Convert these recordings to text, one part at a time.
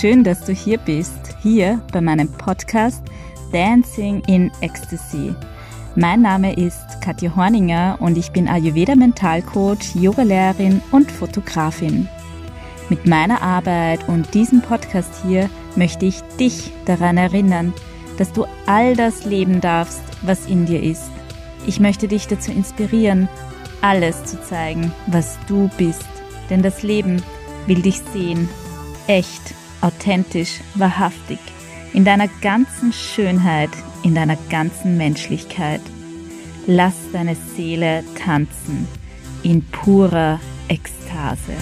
Schön, dass du hier bist, hier bei meinem Podcast Dancing in Ecstasy. Mein Name ist Katja Horninger und ich bin Ayurveda Mentalcoach, Yogalehrerin und Fotografin. Mit meiner Arbeit und diesem Podcast hier möchte ich dich daran erinnern, dass du all das leben darfst, was in dir ist. Ich möchte dich dazu inspirieren, alles zu zeigen, was du bist. Denn das Leben will dich sehen, echt authentisch, wahrhaftig, in deiner ganzen Schönheit, in deiner ganzen Menschlichkeit. Lass deine Seele tanzen in purer Ekstase.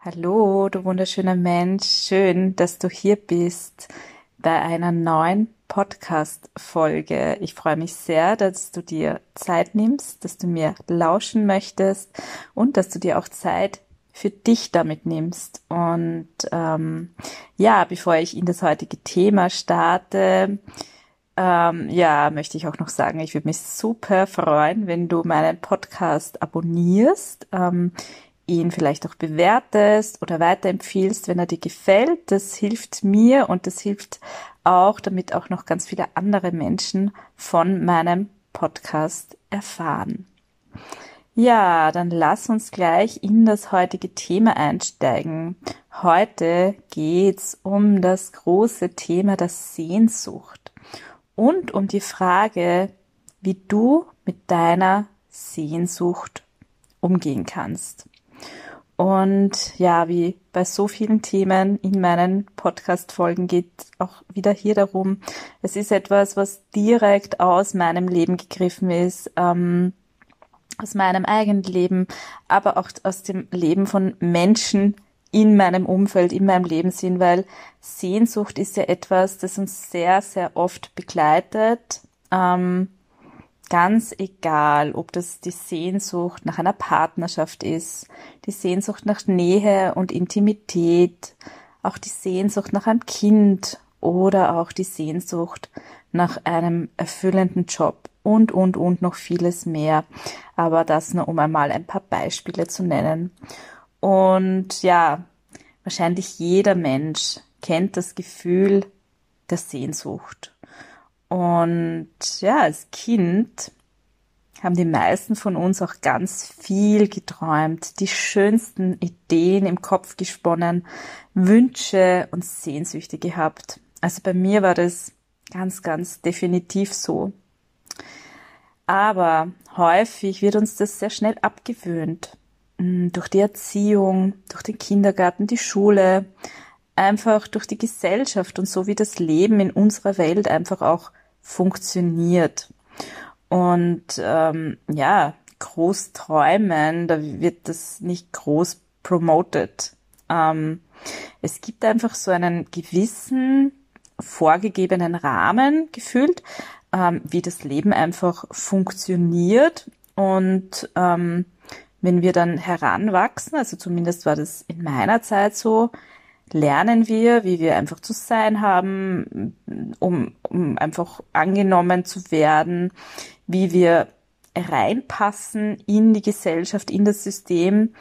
Hallo, du wunderschöner Mensch, schön, dass du hier bist bei einer neuen Podcast-Folge. Ich freue mich sehr, dass du dir Zeit nimmst, dass du mir lauschen möchtest und dass du dir auch Zeit für dich damit nimmst. Und ähm, ja, bevor ich in das heutige Thema starte, ähm, ja, möchte ich auch noch sagen, ich würde mich super freuen, wenn du meinen Podcast abonnierst. Ähm, ihn vielleicht auch bewertest oder weiterempfiehlst, wenn er dir gefällt. Das hilft mir und das hilft auch, damit auch noch ganz viele andere Menschen von meinem Podcast erfahren. Ja, dann lass uns gleich in das heutige Thema einsteigen. Heute geht's um das große Thema der Sehnsucht und um die Frage, wie du mit deiner Sehnsucht umgehen kannst. Und ja, wie bei so vielen Themen in meinen Podcast-Folgen geht auch wieder hier darum, es ist etwas, was direkt aus meinem Leben gegriffen ist, ähm, aus meinem eigenen Leben, aber auch aus dem Leben von Menschen in meinem Umfeld, in meinem Leben sind, weil Sehnsucht ist ja etwas, das uns sehr, sehr oft begleitet. Ähm, ganz egal, ob das die Sehnsucht nach einer Partnerschaft ist, die Sehnsucht nach Nähe und Intimität, auch die Sehnsucht nach einem Kind oder auch die Sehnsucht nach einem erfüllenden Job und, und, und noch vieles mehr. Aber das nur um einmal ein paar Beispiele zu nennen. Und ja, wahrscheinlich jeder Mensch kennt das Gefühl der Sehnsucht. Und ja, als Kind haben die meisten von uns auch ganz viel geträumt, die schönsten Ideen im Kopf gesponnen, Wünsche und Sehnsüchte gehabt. Also bei mir war das ganz, ganz definitiv so. Aber häufig wird uns das sehr schnell abgewöhnt. Hm, durch die Erziehung, durch den Kindergarten, die Schule, einfach durch die Gesellschaft und so wie das Leben in unserer Welt einfach auch funktioniert. Und ähm, ja, groß träumen, da wird das nicht groß promoted. Ähm, es gibt einfach so einen gewissen vorgegebenen Rahmen gefühlt, ähm, wie das Leben einfach funktioniert. Und ähm, wenn wir dann heranwachsen, also zumindest war das in meiner Zeit so, lernen wir, wie wir einfach zu sein haben, um, um einfach angenommen zu werden, wie wir reinpassen in die Gesellschaft, in das System.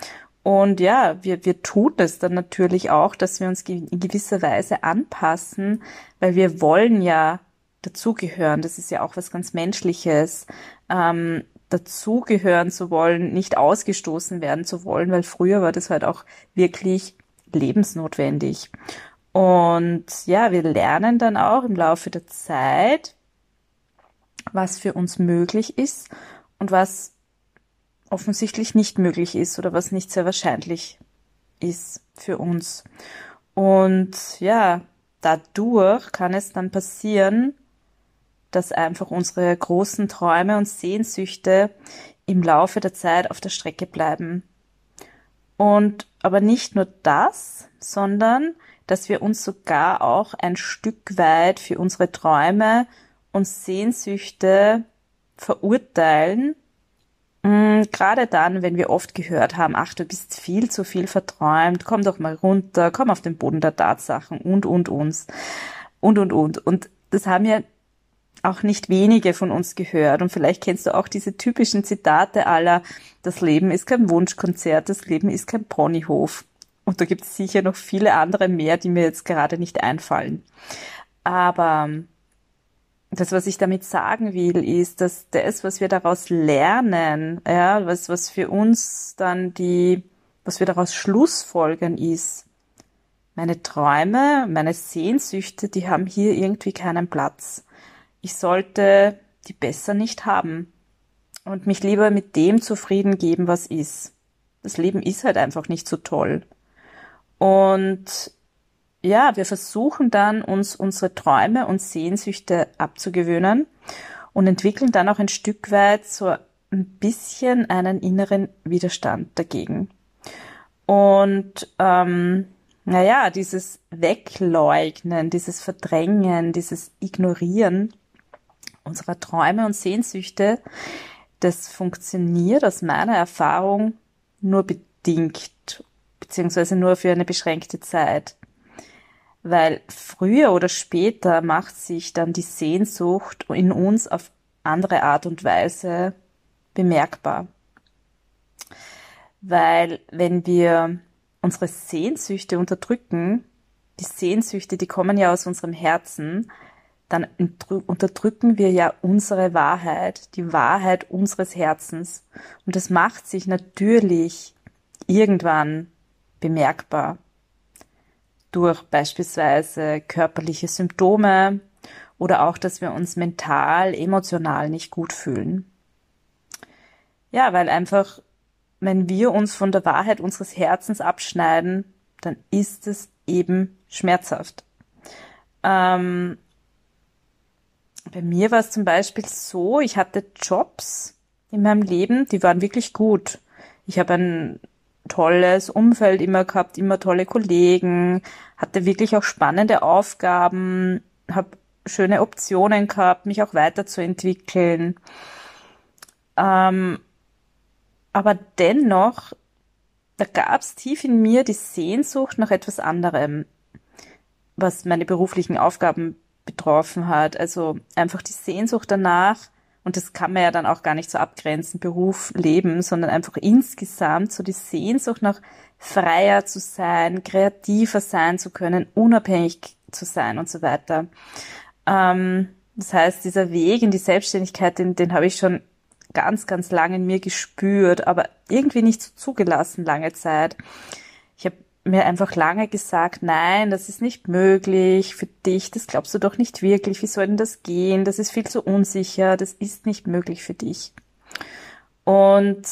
Und ja, wir, wir tun es dann natürlich auch, dass wir uns in gewisser Weise anpassen, weil wir wollen ja dazugehören. Das ist ja auch was ganz Menschliches. Ähm, dazugehören zu wollen, nicht ausgestoßen werden zu wollen, weil früher war das halt auch wirklich lebensnotwendig. Und ja, wir lernen dann auch im Laufe der Zeit, was für uns möglich ist und was offensichtlich nicht möglich ist oder was nicht sehr wahrscheinlich ist für uns. Und ja, dadurch kann es dann passieren, dass einfach unsere großen Träume und Sehnsüchte im Laufe der Zeit auf der Strecke bleiben. Und aber nicht nur das, sondern dass wir uns sogar auch ein Stück weit für unsere Träume und Sehnsüchte verurteilen. Mm, gerade dann, wenn wir oft gehört haben, ach, du bist viel zu viel verträumt, komm doch mal runter, komm auf den Boden der Tatsachen und, und, uns. Und, und, und. Und das haben ja auch nicht wenige von uns gehört. Und vielleicht kennst du auch diese typischen Zitate aller, das Leben ist kein Wunschkonzert, das Leben ist kein Ponyhof. Und da gibt es sicher noch viele andere mehr, die mir jetzt gerade nicht einfallen. Aber das, was ich damit sagen will, ist, dass das, was wir daraus lernen, ja, was, was für uns dann die, was wir daraus schlussfolgern ist, meine Träume, meine Sehnsüchte, die haben hier irgendwie keinen Platz. Ich sollte die besser nicht haben und mich lieber mit dem zufrieden geben, was ist. Das Leben ist halt einfach nicht so toll. Und ja, wir versuchen dann, uns unsere Träume und Sehnsüchte abzugewöhnen und entwickeln dann auch ein Stück weit so ein bisschen einen inneren Widerstand dagegen. Und ähm, naja, dieses Wegleugnen, dieses Verdrängen, dieses Ignorieren unserer Träume und Sehnsüchte, das funktioniert aus meiner Erfahrung nur bedingt, beziehungsweise nur für eine beschränkte Zeit weil früher oder später macht sich dann die Sehnsucht in uns auf andere Art und Weise bemerkbar. Weil wenn wir unsere Sehnsüchte unterdrücken, die Sehnsüchte, die kommen ja aus unserem Herzen, dann unterdrücken wir ja unsere Wahrheit, die Wahrheit unseres Herzens. Und das macht sich natürlich irgendwann bemerkbar durch beispielsweise körperliche Symptome oder auch, dass wir uns mental, emotional nicht gut fühlen. Ja, weil einfach, wenn wir uns von der Wahrheit unseres Herzens abschneiden, dann ist es eben schmerzhaft. Ähm, bei mir war es zum Beispiel so, ich hatte Jobs in meinem Leben, die waren wirklich gut. Ich habe ein tolles Umfeld immer gehabt, immer tolle Kollegen, hatte wirklich auch spannende Aufgaben, habe schöne Optionen gehabt, mich auch weiterzuentwickeln. Ähm, aber dennoch, da gab es tief in mir die Sehnsucht nach etwas anderem, was meine beruflichen Aufgaben betroffen hat. Also einfach die Sehnsucht danach, und das kann man ja dann auch gar nicht so abgrenzen, Beruf, Leben, sondern einfach insgesamt so die Sehnsucht nach freier zu sein, kreativer sein zu können, unabhängig zu sein und so weiter. Ähm, das heißt, dieser Weg in die Selbstständigkeit, den, den habe ich schon ganz, ganz lange in mir gespürt, aber irgendwie nicht so zugelassen lange Zeit. Mir einfach lange gesagt, nein, das ist nicht möglich für dich, das glaubst du doch nicht wirklich, wie soll denn das gehen, das ist viel zu unsicher, das ist nicht möglich für dich. Und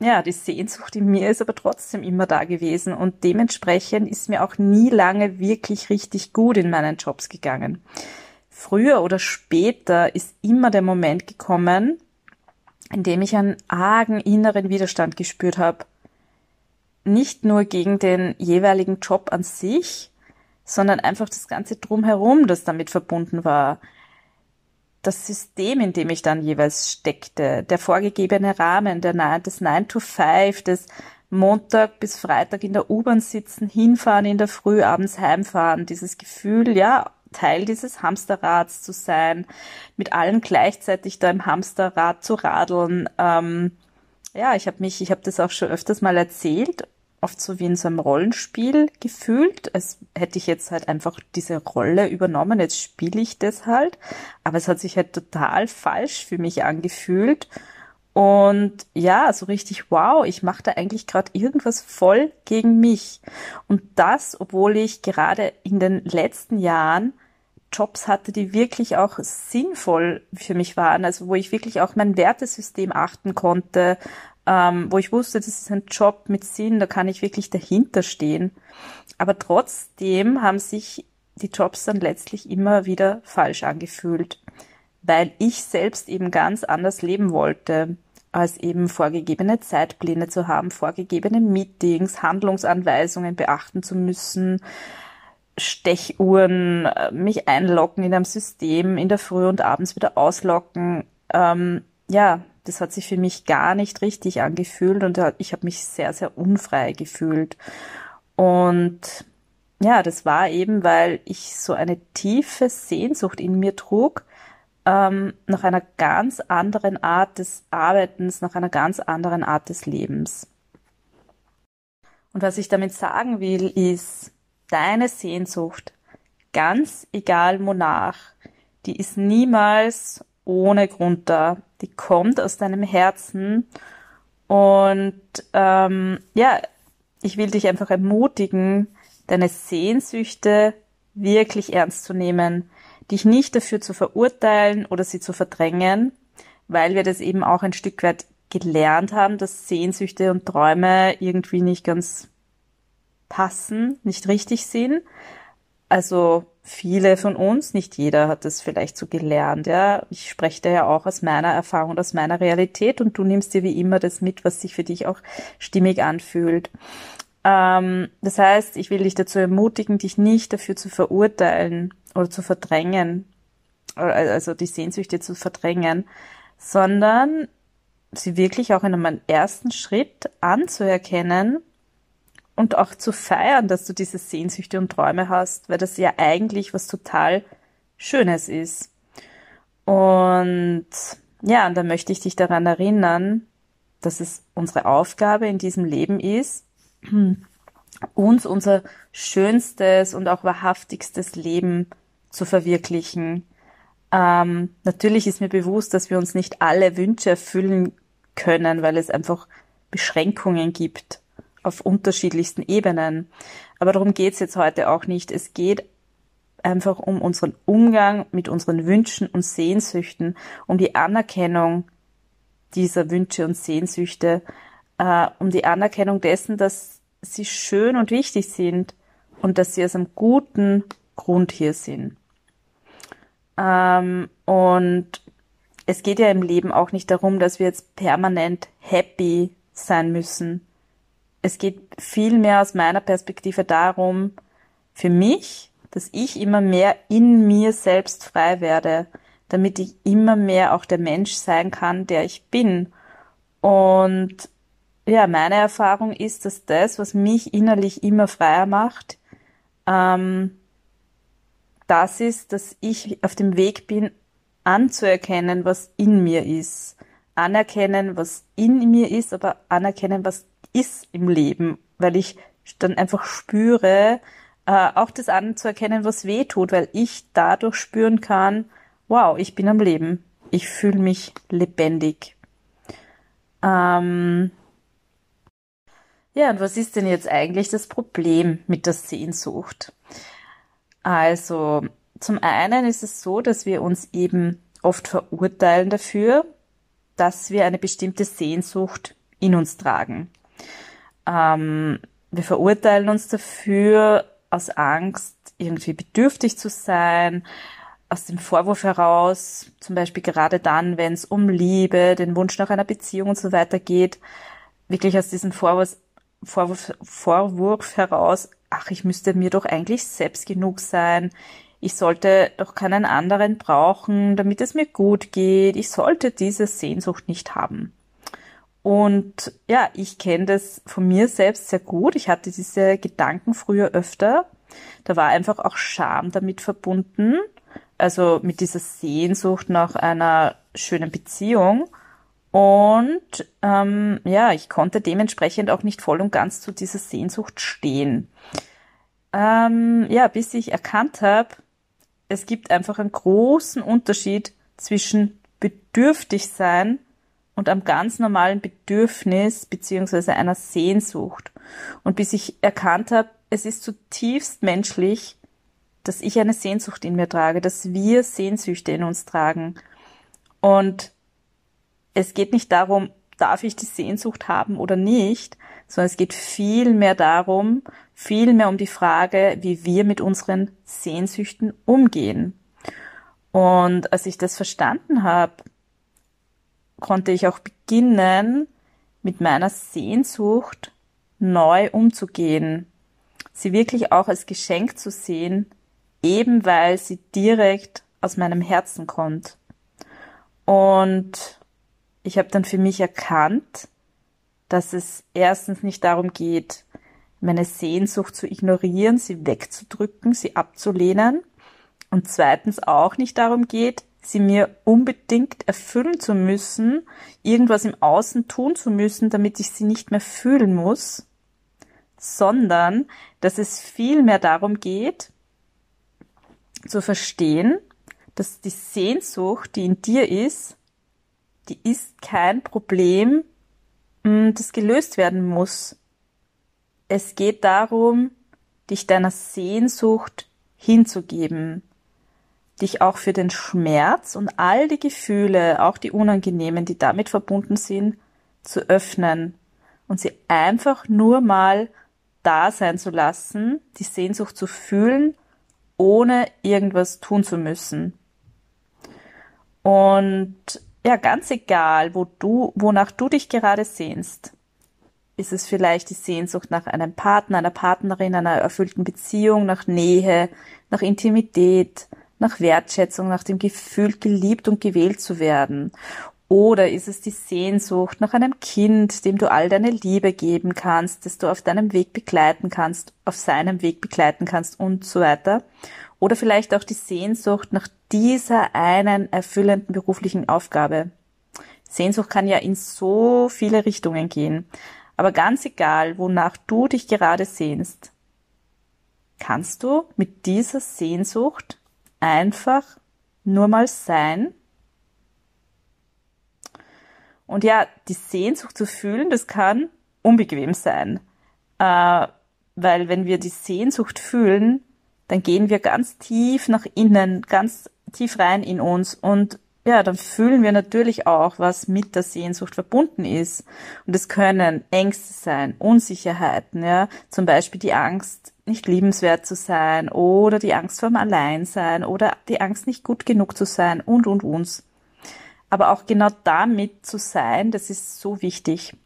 ja, die Sehnsucht in mir ist aber trotzdem immer da gewesen und dementsprechend ist mir auch nie lange wirklich richtig gut in meinen Jobs gegangen. Früher oder später ist immer der Moment gekommen, in dem ich einen argen inneren Widerstand gespürt habe nicht nur gegen den jeweiligen Job an sich, sondern einfach das ganze drumherum, das damit verbunden war. Das System, in dem ich dann jeweils steckte, der vorgegebene Rahmen, der, des 9 to 5, des Montag bis Freitag in der U-Bahn sitzen, hinfahren in der Früh, abends heimfahren, dieses Gefühl, ja, Teil dieses Hamsterrads zu sein, mit allen gleichzeitig da im Hamsterrad zu radeln. Ähm, ja, ich habe mich, ich habe das auch schon öfters mal erzählt, oft so wie in so einem Rollenspiel gefühlt, als hätte ich jetzt halt einfach diese Rolle übernommen, jetzt spiele ich das halt, aber es hat sich halt total falsch für mich angefühlt. Und ja, so richtig, wow, ich mache da eigentlich gerade irgendwas voll gegen mich. Und das, obwohl ich gerade in den letzten Jahren Jobs hatte, die wirklich auch sinnvoll für mich waren, also wo ich wirklich auch mein Wertesystem achten konnte, ähm, wo ich wusste, das ist ein Job mit Sinn, da kann ich wirklich dahinter stehen. Aber trotzdem haben sich die Jobs dann letztlich immer wieder falsch angefühlt, weil ich selbst eben ganz anders leben wollte, als eben vorgegebene Zeitpläne zu haben, vorgegebene Meetings, Handlungsanweisungen beachten zu müssen, Stechuhren, äh, mich einloggen in einem System, in der Früh und abends wieder auslocken. Ähm, ja, das hat sich für mich gar nicht richtig angefühlt und ich habe mich sehr, sehr unfrei gefühlt. Und ja, das war eben, weil ich so eine tiefe Sehnsucht in mir trug, ähm, nach einer ganz anderen Art des Arbeitens, nach einer ganz anderen Art des Lebens. Und was ich damit sagen will, ist, deine Sehnsucht, ganz egal Monarch, die ist niemals ohne Grund da. Die kommt aus deinem Herzen. Und ähm, ja, ich will dich einfach ermutigen, deine Sehnsüchte wirklich ernst zu nehmen, dich nicht dafür zu verurteilen oder sie zu verdrängen, weil wir das eben auch ein Stück weit gelernt haben, dass Sehnsüchte und Träume irgendwie nicht ganz passen, nicht richtig sind. Also viele von uns, nicht jeder hat das vielleicht so gelernt, ja. Ich spreche da ja auch aus meiner Erfahrung und aus meiner Realität und du nimmst dir wie immer das mit, was sich für dich auch stimmig anfühlt. Ähm, das heißt, ich will dich dazu ermutigen, dich nicht dafür zu verurteilen oder zu verdrängen, also die Sehnsüchte zu verdrängen, sondern sie wirklich auch in einem ersten Schritt anzuerkennen und auch zu feiern, dass du diese Sehnsüchte und Träume hast, weil das ja eigentlich was total Schönes ist. Und ja, und da möchte ich dich daran erinnern, dass es unsere Aufgabe in diesem Leben ist, uns unser schönstes und auch wahrhaftigstes Leben zu verwirklichen. Ähm, natürlich ist mir bewusst, dass wir uns nicht alle Wünsche erfüllen können, weil es einfach Beschränkungen gibt auf unterschiedlichsten Ebenen. Aber darum geht's jetzt heute auch nicht. Es geht einfach um unseren Umgang mit unseren Wünschen und Sehnsüchten, um die Anerkennung dieser Wünsche und Sehnsüchte, äh, um die Anerkennung dessen, dass sie schön und wichtig sind und dass sie aus einem guten Grund hier sind. Ähm, und es geht ja im Leben auch nicht darum, dass wir jetzt permanent happy sein müssen. Es geht vielmehr aus meiner Perspektive darum, für mich, dass ich immer mehr in mir selbst frei werde, damit ich immer mehr auch der Mensch sein kann, der ich bin. Und ja, meine Erfahrung ist, dass das, was mich innerlich immer freier macht, ähm, das ist, dass ich auf dem Weg bin, anzuerkennen, was in mir ist. Anerkennen, was in mir ist, aber anerkennen, was ist im Leben, weil ich dann einfach spüre, äh, auch das anzuerkennen, was weh tut, weil ich dadurch spüren kann, wow, ich bin am Leben. Ich fühle mich lebendig. Ähm, ja, und was ist denn jetzt eigentlich das Problem mit der Sehnsucht? Also, zum einen ist es so, dass wir uns eben oft verurteilen dafür, dass wir eine bestimmte Sehnsucht in uns tragen. Ähm, wir verurteilen uns dafür aus Angst, irgendwie bedürftig zu sein, aus dem Vorwurf heraus, zum Beispiel gerade dann, wenn es um Liebe, den Wunsch nach einer Beziehung und so weiter geht, wirklich aus diesem Vorwurf, Vorwurf, Vorwurf heraus, ach, ich müsste mir doch eigentlich selbst genug sein. Ich sollte doch keinen anderen brauchen, damit es mir gut geht. Ich sollte diese Sehnsucht nicht haben. Und ja, ich kenne das von mir selbst sehr gut. Ich hatte diese Gedanken früher öfter. Da war einfach auch Scham damit verbunden. Also mit dieser Sehnsucht nach einer schönen Beziehung. Und ähm, ja, ich konnte dementsprechend auch nicht voll und ganz zu dieser Sehnsucht stehen. Ähm, ja, bis ich erkannt habe, es gibt einfach einen großen Unterschied zwischen bedürftig sein und am ganz normalen Bedürfnis beziehungsweise einer Sehnsucht. Und bis ich erkannt habe, es ist zutiefst menschlich, dass ich eine Sehnsucht in mir trage, dass wir Sehnsüchte in uns tragen. Und es geht nicht darum, darf ich die Sehnsucht haben oder nicht, sondern es geht viel mehr darum, viel mehr um die Frage, wie wir mit unseren Sehnsüchten umgehen. Und als ich das verstanden habe, konnte ich auch beginnen, mit meiner Sehnsucht neu umzugehen, sie wirklich auch als Geschenk zu sehen, eben weil sie direkt aus meinem Herzen kommt. Und ich habe dann für mich erkannt, dass es erstens nicht darum geht, meine Sehnsucht zu ignorieren, sie wegzudrücken, sie abzulehnen und zweitens auch nicht darum geht, sie mir unbedingt erfüllen zu müssen, irgendwas im Außen tun zu müssen, damit ich sie nicht mehr fühlen muss, sondern dass es viel mehr darum geht, zu verstehen, dass die Sehnsucht, die in dir ist, die ist kein Problem, mm, das gelöst werden muss. Es geht darum, dich deiner Sehnsucht hinzugeben, dich auch für den Schmerz und all die Gefühle, auch die unangenehmen, die damit verbunden sind, zu öffnen und sie einfach nur mal da sein zu lassen, die Sehnsucht zu fühlen, ohne irgendwas tun zu müssen. Und ja, ganz egal, wo du, wonach du dich gerade sehnst, ist es vielleicht die Sehnsucht nach einem Partner, einer Partnerin, einer erfüllten Beziehung, nach Nähe, nach Intimität, nach Wertschätzung, nach dem Gefühl, geliebt und gewählt zu werden? Oder ist es die Sehnsucht nach einem Kind, dem du all deine Liebe geben kannst, das du auf deinem Weg begleiten kannst, auf seinem Weg begleiten kannst und so weiter? Oder vielleicht auch die Sehnsucht nach dieser einen erfüllenden beruflichen Aufgabe. Sehnsucht kann ja in so viele Richtungen gehen. Aber ganz egal, wonach du dich gerade sehnst, kannst du mit dieser Sehnsucht einfach nur mal sein. Und ja, die Sehnsucht zu fühlen, das kann unbequem sein. Äh, weil wenn wir die Sehnsucht fühlen, dann gehen wir ganz tief nach innen, ganz tief rein in uns und ja, dann fühlen wir natürlich auch, was mit der Sehnsucht verbunden ist. Und es können Ängste sein, Unsicherheiten, ja, zum Beispiel die Angst, nicht liebenswert zu sein oder die Angst vor dem Alleinsein oder die Angst, nicht gut genug zu sein und, und, und. Aber auch genau damit zu sein, das ist so wichtig.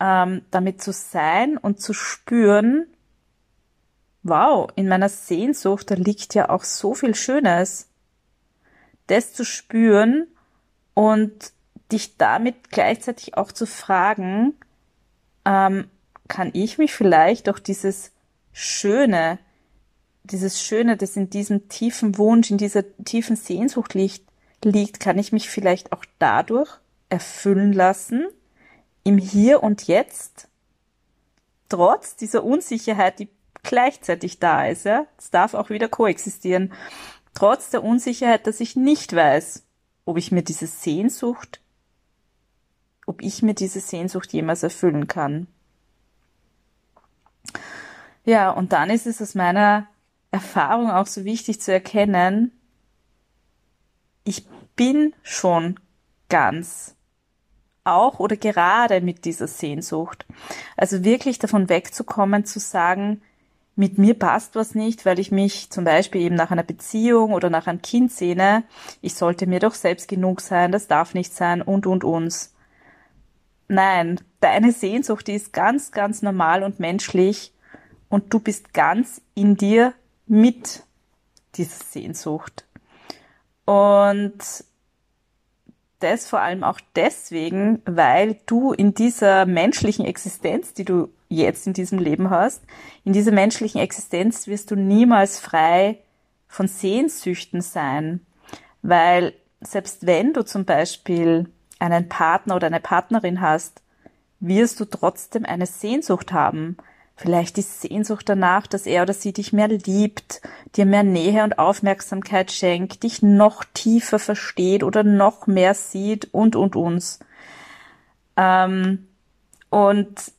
Ähm, damit zu sein und zu spüren, wow, in meiner Sehnsucht, da liegt ja auch so viel Schönes das zu spüren und dich damit gleichzeitig auch zu fragen, ähm, kann ich mich vielleicht auch dieses Schöne, dieses Schöne, das in diesem tiefen Wunsch, in dieser tiefen Sehnsucht liegt, liegt, kann ich mich vielleicht auch dadurch erfüllen lassen, im Hier und Jetzt, trotz dieser Unsicherheit, die gleichzeitig da ist, ja. Es darf auch wieder koexistieren trotz der Unsicherheit, dass ich nicht weiß, ob ich mir diese Sehnsucht, ob ich mir diese Sehnsucht jemals erfüllen kann. Ja, und dann ist es aus meiner Erfahrung auch so wichtig zu erkennen, ich bin schon ganz, auch oder gerade mit dieser Sehnsucht. Also wirklich davon wegzukommen, zu sagen, mit mir passt was nicht, weil ich mich zum Beispiel eben nach einer Beziehung oder nach einem Kind sehne, ich sollte mir doch selbst genug sein, das darf nicht sein und und uns. Nein, deine Sehnsucht, die ist ganz, ganz normal und menschlich und du bist ganz in dir mit dieser Sehnsucht. Und das vor allem auch deswegen, weil du in dieser menschlichen Existenz, die du jetzt in diesem Leben hast, in dieser menschlichen Existenz wirst du niemals frei von Sehnsüchten sein, weil selbst wenn du zum Beispiel einen Partner oder eine Partnerin hast, wirst du trotzdem eine Sehnsucht haben. Vielleicht die Sehnsucht danach, dass er oder sie dich mehr liebt, dir mehr Nähe und Aufmerksamkeit schenkt, dich noch tiefer versteht oder noch mehr sieht und und uns. Ähm, und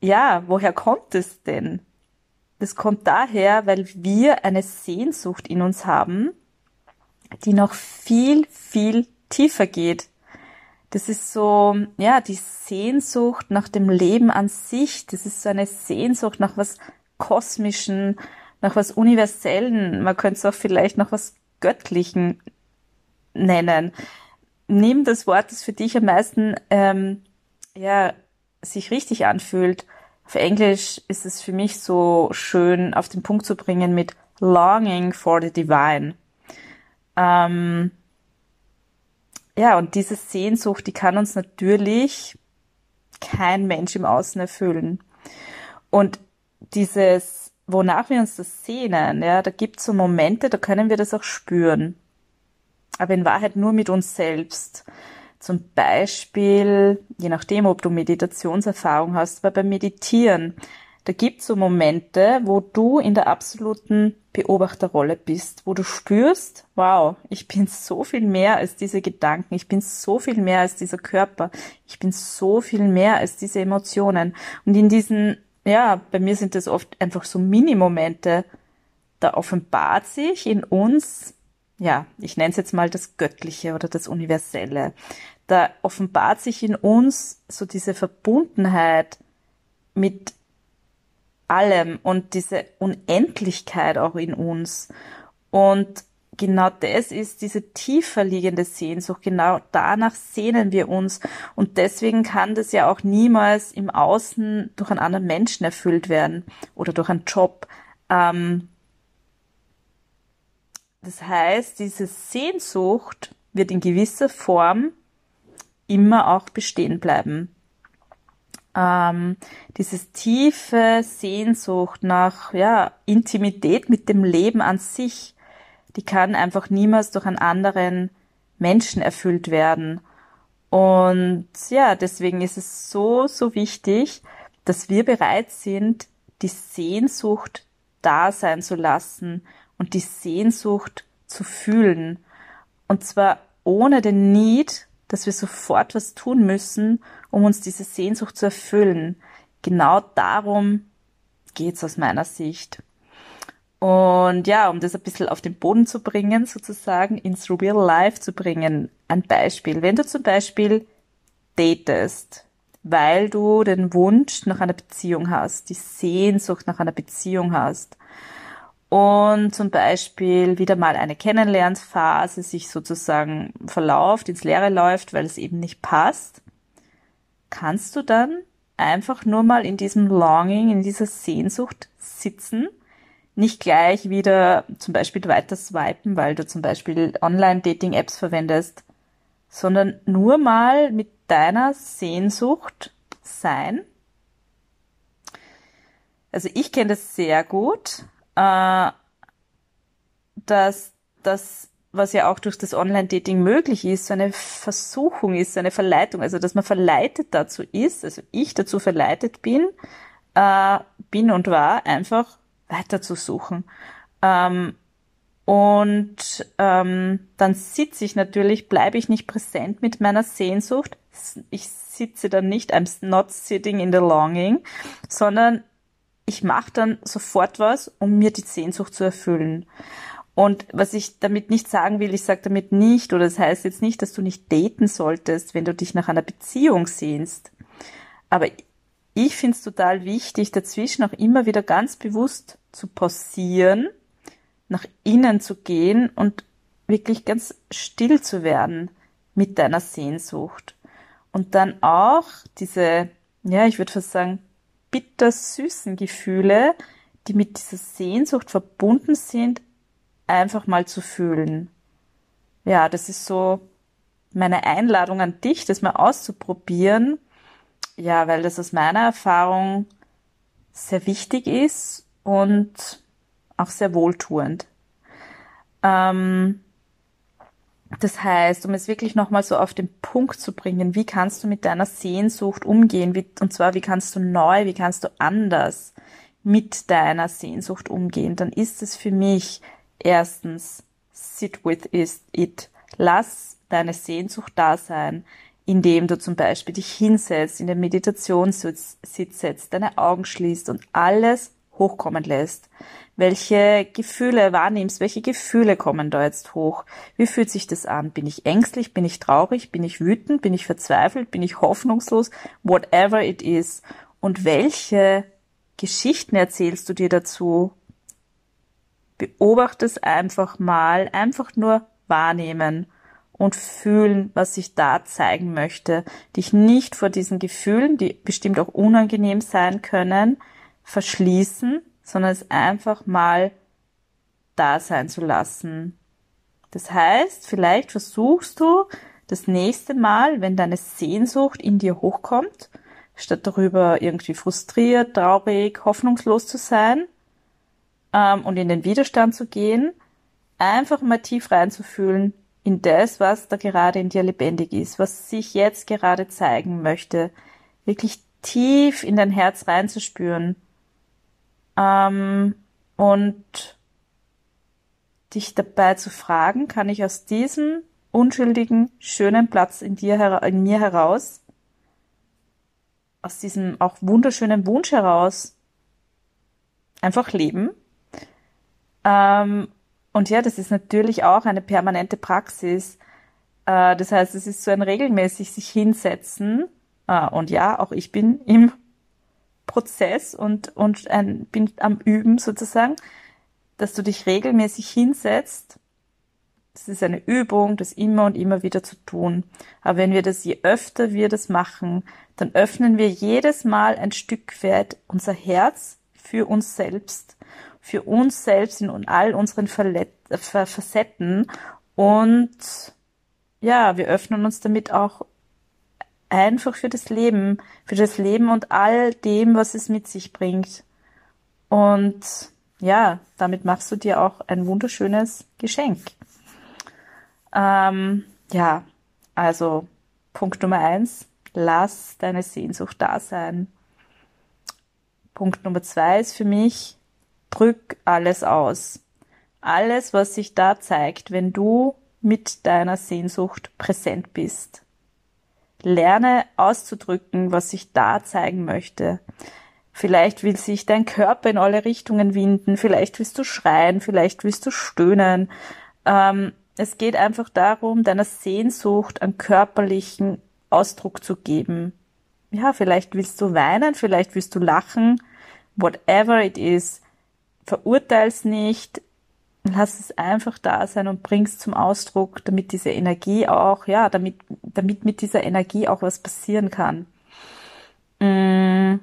ja, woher kommt es denn? Das kommt daher, weil wir eine Sehnsucht in uns haben, die noch viel, viel tiefer geht. Das ist so, ja, die Sehnsucht nach dem Leben an sich. Das ist so eine Sehnsucht nach was Kosmischen, nach was Universellen. Man könnte es auch vielleicht nach was Göttlichen nennen. Nimm das Wort, das für dich am meisten, ähm, ja, sich richtig anfühlt. Auf Englisch ist es für mich so schön auf den Punkt zu bringen mit longing for the divine. Ähm, ja, und diese Sehnsucht, die kann uns natürlich kein Mensch im Außen erfüllen. Und dieses, wonach wir uns das sehnen, ja, da gibt es so Momente, da können wir das auch spüren. aber in Wahrheit nur mit uns selbst. Zum Beispiel, je nachdem, ob du Meditationserfahrung hast, aber beim Meditieren, da gibt's so Momente, wo du in der absoluten Beobachterrolle bist, wo du spürst, wow, ich bin so viel mehr als diese Gedanken, ich bin so viel mehr als dieser Körper, ich bin so viel mehr als diese Emotionen. Und in diesen, ja, bei mir sind das oft einfach so Mini-Momente, da offenbart sich in uns ja, ich nenne es jetzt mal das Göttliche oder das Universelle. Da offenbart sich in uns so diese Verbundenheit mit allem und diese Unendlichkeit auch in uns. Und genau das ist diese tiefer liegende Sehnsucht. Genau danach sehnen wir uns. Und deswegen kann das ja auch niemals im Außen durch einen anderen Menschen erfüllt werden oder durch einen Job. Ähm, das heißt, diese Sehnsucht wird in gewisser Form immer auch bestehen bleiben. Ähm, dieses tiefe Sehnsucht nach ja, Intimität mit dem Leben an sich, die kann einfach niemals durch einen anderen Menschen erfüllt werden. Und ja, deswegen ist es so, so wichtig, dass wir bereit sind, die Sehnsucht da sein zu lassen und die Sehnsucht zu fühlen. Und zwar ohne den Need, dass wir sofort was tun müssen, um uns diese Sehnsucht zu erfüllen. Genau darum geht's aus meiner Sicht. Und ja, um das ein bisschen auf den Boden zu bringen, sozusagen ins Real Life zu bringen. Ein Beispiel. Wenn du zum Beispiel datest, weil du den Wunsch nach einer Beziehung hast, die Sehnsucht nach einer Beziehung hast, und zum Beispiel wieder mal eine Kennenlernphase sich sozusagen verlauft, ins Leere läuft, weil es eben nicht passt, kannst du dann einfach nur mal in diesem Longing, in dieser Sehnsucht sitzen, nicht gleich wieder zum Beispiel weiter swipen, weil du zum Beispiel Online-Dating-Apps verwendest, sondern nur mal mit deiner Sehnsucht sein. Also ich kenne das sehr gut äh, dass das, was ja auch durch das Online-Dating möglich ist, so eine Versuchung ist, so eine Verleitung, also dass man verleitet dazu ist, also ich dazu verleitet bin, äh, bin und war, einfach weiter zu. Ähm, und ähm, dann sitze ich natürlich, bleibe ich nicht präsent mit meiner Sehnsucht. Ich sitze dann nicht, I'm not sitting in the longing, sondern ich mache dann sofort was, um mir die Sehnsucht zu erfüllen. Und was ich damit nicht sagen will, ich sage damit nicht, oder das heißt jetzt nicht, dass du nicht daten solltest, wenn du dich nach einer Beziehung sehnst. Aber ich finde es total wichtig, dazwischen auch immer wieder ganz bewusst zu pausieren, nach innen zu gehen und wirklich ganz still zu werden mit deiner Sehnsucht. Und dann auch diese, ja, ich würde fast sagen, bittersüßen Gefühle, die mit dieser Sehnsucht verbunden sind, einfach mal zu fühlen. Ja, das ist so meine Einladung an dich, das mal auszuprobieren. Ja, weil das aus meiner Erfahrung sehr wichtig ist und auch sehr wohltuend. Ähm, das heißt, um es wirklich nochmal so auf den Punkt zu bringen, wie kannst du mit deiner Sehnsucht umgehen? Wie, und zwar, wie kannst du neu, wie kannst du anders mit deiner Sehnsucht umgehen? Dann ist es für mich erstens, sit with it. Lass deine Sehnsucht da sein, indem du zum Beispiel dich hinsetzt, in der Meditation sitzt, deine Augen schließt und alles hochkommen lässt welche Gefühle wahrnimmst, welche Gefühle kommen da jetzt hoch. Wie fühlt sich das an? Bin ich ängstlich? Bin ich traurig? Bin ich wütend? Bin ich verzweifelt? Bin ich hoffnungslos? Whatever it is. Und welche Geschichten erzählst du dir dazu? Beobachte es einfach mal, einfach nur wahrnehmen und fühlen, was sich da zeigen möchte. Dich nicht vor diesen Gefühlen, die bestimmt auch unangenehm sein können, verschließen, sondern es einfach mal da sein zu lassen. Das heißt, vielleicht versuchst du das nächste Mal, wenn deine Sehnsucht in dir hochkommt, statt darüber irgendwie frustriert, traurig, hoffnungslos zu sein ähm, und in den Widerstand zu gehen, einfach mal tief reinzufühlen, in das, was da gerade in dir lebendig ist, was sich jetzt gerade zeigen möchte, wirklich tief in dein Herz reinzuspüren ähm, und dich dabei zu fragen, kann ich aus diesem unschuldigen, schönen Platz in dir, in mir heraus, aus diesem auch wunderschönen Wunsch heraus, einfach leben. Ähm, und ja, das ist natürlich auch eine permanente Praxis. Äh, das heißt, es ist so ein regelmäßig sich hinsetzen. Äh, und ja, auch ich bin im Prozess und, und ein, bin am Üben sozusagen, dass du dich regelmäßig hinsetzt. Das ist eine Übung, das immer und immer wieder zu tun. Aber wenn wir das, je öfter wir das machen, dann öffnen wir jedes Mal ein Stück weit unser Herz für uns selbst für uns selbst in all unseren Verlet Facetten und ja, wir öffnen uns damit auch einfach für das Leben, für das Leben und all dem, was es mit sich bringt. Und ja, damit machst du dir auch ein wunderschönes Geschenk. Ähm, ja, also Punkt Nummer eins, lass deine Sehnsucht da sein. Punkt Nummer zwei ist für mich, drück alles aus. Alles, was sich da zeigt, wenn du mit deiner Sehnsucht präsent bist. Lerne auszudrücken, was sich da zeigen möchte. Vielleicht will sich dein Körper in alle Richtungen winden, vielleicht willst du schreien, vielleicht willst du stöhnen. Ähm, es geht einfach darum, deiner Sehnsucht einen körperlichen Ausdruck zu geben. Ja, vielleicht willst du weinen, vielleicht willst du lachen, whatever it is verurteil's nicht, lass es einfach da sein und bring's zum Ausdruck, damit diese Energie auch, ja, damit, damit mit dieser Energie auch was passieren kann. Mm.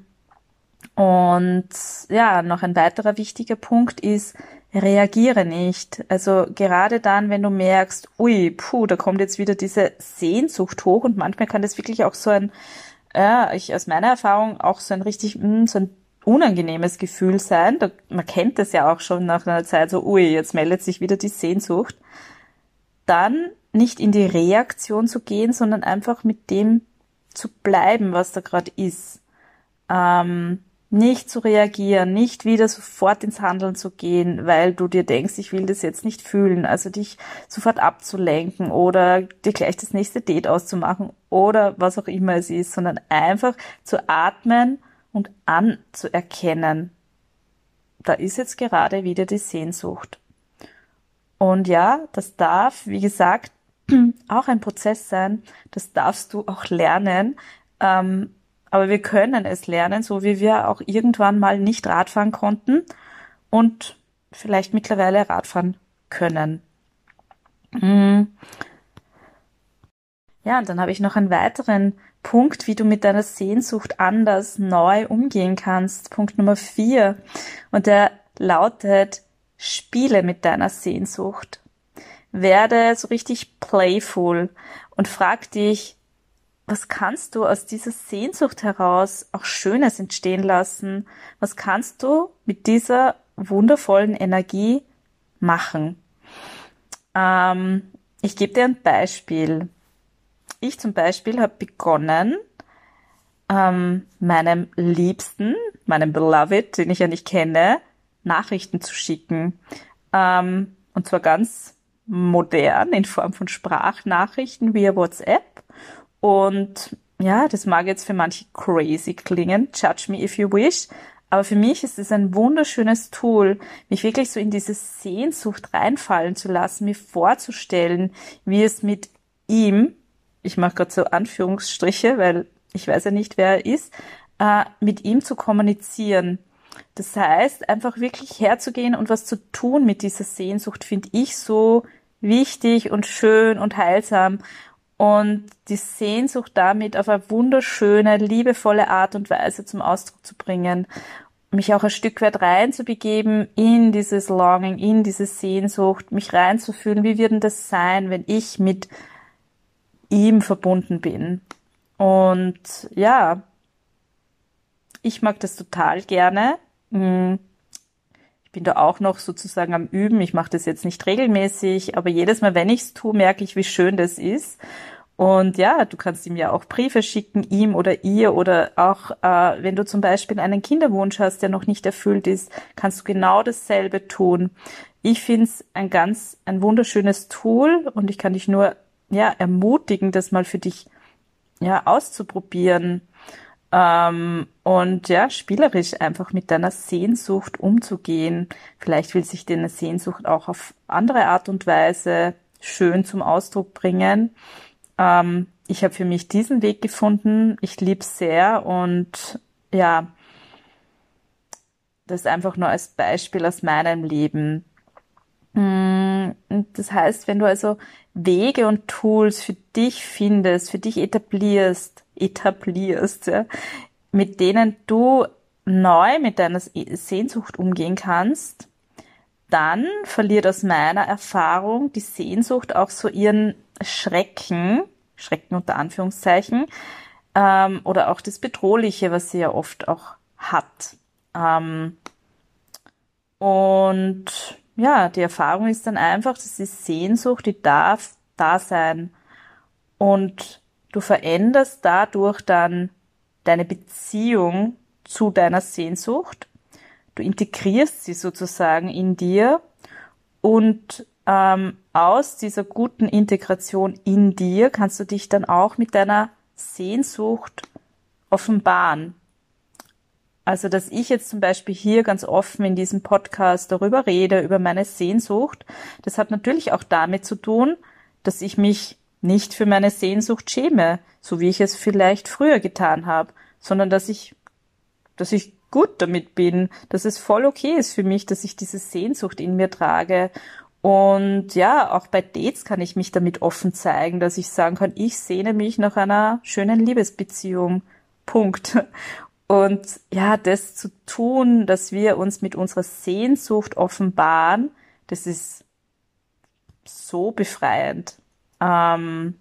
Und ja, noch ein weiterer wichtiger Punkt ist, reagiere nicht. Also gerade dann, wenn du merkst, ui, puh, da kommt jetzt wieder diese Sehnsucht hoch und manchmal kann das wirklich auch so ein, ja, ich aus meiner Erfahrung auch so ein richtig, mm, so ein unangenehmes Gefühl sein. Man kennt das ja auch schon nach einer Zeit so, ui, jetzt meldet sich wieder die Sehnsucht. Dann nicht in die Reaktion zu gehen, sondern einfach mit dem zu bleiben, was da gerade ist. Ähm, nicht zu reagieren, nicht wieder sofort ins Handeln zu gehen, weil du dir denkst, ich will das jetzt nicht fühlen, also dich sofort abzulenken oder dir gleich das nächste Date auszumachen oder was auch immer es ist, sondern einfach zu atmen und anzuerkennen, da ist jetzt gerade wieder die Sehnsucht. Und ja, das darf, wie gesagt, auch ein Prozess sein. Das darfst du auch lernen. Ähm, aber wir können es lernen, so wie wir auch irgendwann mal nicht Radfahren konnten und vielleicht mittlerweile Radfahren können. Mhm. Ja, und dann habe ich noch einen weiteren Punkt, wie du mit deiner Sehnsucht anders neu umgehen kannst. Punkt Nummer vier. Und der lautet, spiele mit deiner Sehnsucht. Werde so richtig playful und frag dich, was kannst du aus dieser Sehnsucht heraus auch Schönes entstehen lassen? Was kannst du mit dieser wundervollen Energie machen? Ähm, ich gebe dir ein Beispiel ich zum Beispiel habe begonnen, ähm, meinem Liebsten, meinem Beloved, den ich ja nicht kenne, Nachrichten zu schicken. Ähm, und zwar ganz modern in Form von Sprachnachrichten via WhatsApp. Und ja, das mag jetzt für manche crazy klingen. Judge me if you wish. Aber für mich ist es ein wunderschönes Tool, mich wirklich so in diese Sehnsucht reinfallen zu lassen, mir vorzustellen, wie es mit ihm, ich mache gerade so Anführungsstriche, weil ich weiß ja nicht, wer er ist, äh, mit ihm zu kommunizieren. Das heißt, einfach wirklich herzugehen und was zu tun mit dieser Sehnsucht, finde ich so wichtig und schön und heilsam. Und die Sehnsucht damit auf eine wunderschöne, liebevolle Art und Weise zum Ausdruck zu bringen. Mich auch ein Stück weit reinzubegeben in dieses Longing, in diese Sehnsucht, mich reinzufühlen, wie wird denn das sein, wenn ich mit ihm verbunden bin. Und ja, ich mag das total gerne. Mm, ich bin da auch noch sozusagen am Üben. Ich mache das jetzt nicht regelmäßig, aber jedes Mal, wenn ich es tue, merke ich, wie schön das ist. Und ja, du kannst ihm ja auch Briefe schicken, ihm oder ihr, oder auch äh, wenn du zum Beispiel einen Kinderwunsch hast, der noch nicht erfüllt ist, kannst du genau dasselbe tun. Ich finde es ein ganz, ein wunderschönes Tool und ich kann dich nur ja ermutigen, das mal für dich ja auszuprobieren ähm, und ja spielerisch einfach mit deiner Sehnsucht umzugehen. Vielleicht will sich deine Sehnsucht auch auf andere Art und Weise schön zum Ausdruck bringen. Ähm, ich habe für mich diesen Weg gefunden. Ich liebe sehr und ja, das einfach nur als Beispiel aus meinem Leben. Mm, das heißt, wenn du also Wege und Tools für dich findest, für dich etablierst, etablierst, ja, mit denen du neu mit deiner Sehnsucht umgehen kannst, dann verliert aus meiner Erfahrung die Sehnsucht auch so ihren Schrecken, Schrecken unter Anführungszeichen, ähm, oder auch das Bedrohliche, was sie ja oft auch hat. Ähm, und ja, die Erfahrung ist dann einfach, dass die Sehnsucht, die darf da sein. Und du veränderst dadurch dann deine Beziehung zu deiner Sehnsucht. Du integrierst sie sozusagen in dir und ähm, aus dieser guten Integration in dir kannst du dich dann auch mit deiner Sehnsucht offenbaren. Also, dass ich jetzt zum Beispiel hier ganz offen in diesem Podcast darüber rede, über meine Sehnsucht, das hat natürlich auch damit zu tun, dass ich mich nicht für meine Sehnsucht schäme, so wie ich es vielleicht früher getan habe, sondern dass ich, dass ich gut damit bin, dass es voll okay ist für mich, dass ich diese Sehnsucht in mir trage und ja, auch bei Dates kann ich mich damit offen zeigen, dass ich sagen kann, ich sehne mich nach einer schönen Liebesbeziehung. Punkt. Und ja, das zu tun, dass wir uns mit unserer Sehnsucht offenbaren, das ist so befreiend. Ähm,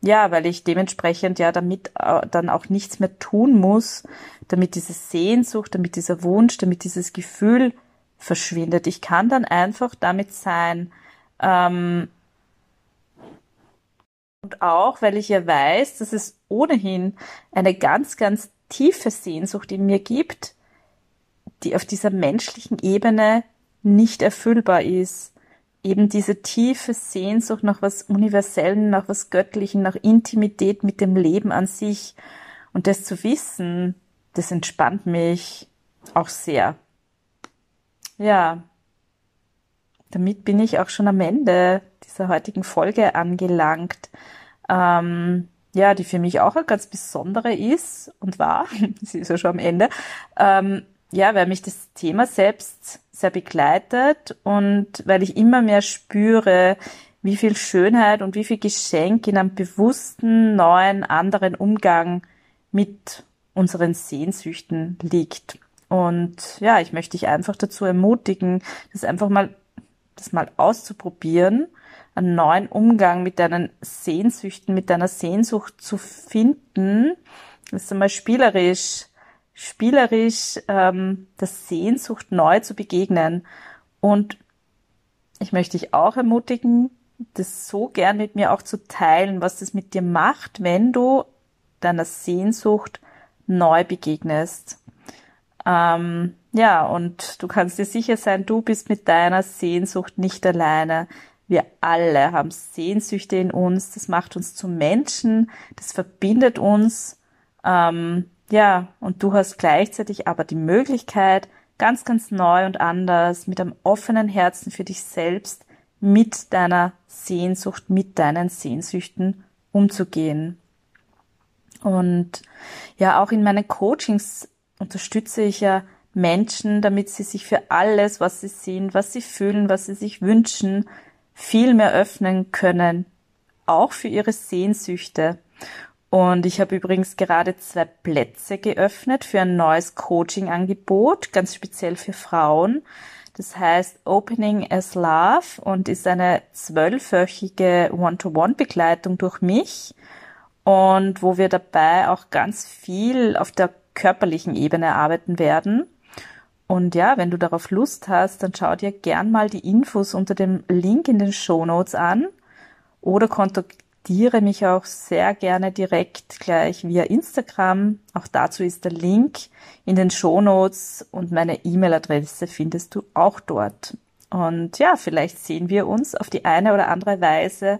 ja, weil ich dementsprechend ja damit äh, dann auch nichts mehr tun muss, damit diese Sehnsucht, damit dieser Wunsch, damit dieses Gefühl verschwindet. Ich kann dann einfach damit sein. Ähm, und auch, weil ich ja weiß, dass es ohnehin eine ganz, ganz tiefe Sehnsucht in mir gibt, die auf dieser menschlichen Ebene nicht erfüllbar ist. Eben diese tiefe Sehnsucht nach was Universellen, nach was Göttlichen, nach Intimität mit dem Leben an sich. Und das zu wissen, das entspannt mich auch sehr. Ja, damit bin ich auch schon am Ende dieser heutigen Folge angelangt. Ähm, ja, die für mich auch eine ganz besondere ist und war, sie ist ja schon am Ende, ähm, ja, weil mich das Thema selbst sehr begleitet und weil ich immer mehr spüre, wie viel Schönheit und wie viel Geschenk in einem bewussten, neuen, anderen Umgang mit unseren Sehnsüchten liegt. Und ja, ich möchte dich einfach dazu ermutigen, das einfach mal, das mal auszuprobieren, einen neuen Umgang mit deinen Sehnsüchten, mit deiner Sehnsucht zu finden. Das ist einmal spielerisch, spielerisch ähm, der Sehnsucht neu zu begegnen. Und ich möchte dich auch ermutigen, das so gern mit mir auch zu teilen, was das mit dir macht, wenn du deiner Sehnsucht neu begegnest. Ähm, ja, und du kannst dir sicher sein, du bist mit deiner Sehnsucht nicht alleine. Wir alle haben Sehnsüchte in uns. Das macht uns zu Menschen. Das verbindet uns. Ähm, ja, und du hast gleichzeitig aber die Möglichkeit, ganz, ganz neu und anders, mit einem offenen Herzen für dich selbst, mit deiner Sehnsucht, mit deinen Sehnsüchten umzugehen. Und ja, auch in meinen Coachings unterstütze ich ja Menschen, damit sie sich für alles, was sie sehen, was sie fühlen, was sie sich wünschen, viel mehr öffnen können, auch für ihre Sehnsüchte. Und ich habe übrigens gerade zwei Plätze geöffnet für ein neues Coaching-Angebot, ganz speziell für Frauen. Das heißt Opening as Love und ist eine zwölfwöchige One-to-One-Begleitung durch mich und wo wir dabei auch ganz viel auf der körperlichen Ebene arbeiten werden. Und ja, wenn du darauf Lust hast, dann schau dir gern mal die Infos unter dem Link in den Show Notes an oder kontaktiere mich auch sehr gerne direkt gleich via Instagram. Auch dazu ist der Link in den Show Notes und meine E-Mail-Adresse findest du auch dort. Und ja, vielleicht sehen wir uns auf die eine oder andere Weise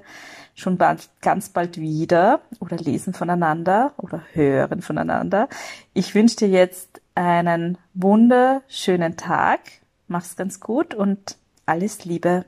schon bald, ganz bald wieder oder lesen voneinander oder hören voneinander. Ich wünsche dir jetzt einen wunderschönen Tag. Mach's ganz gut und alles Liebe.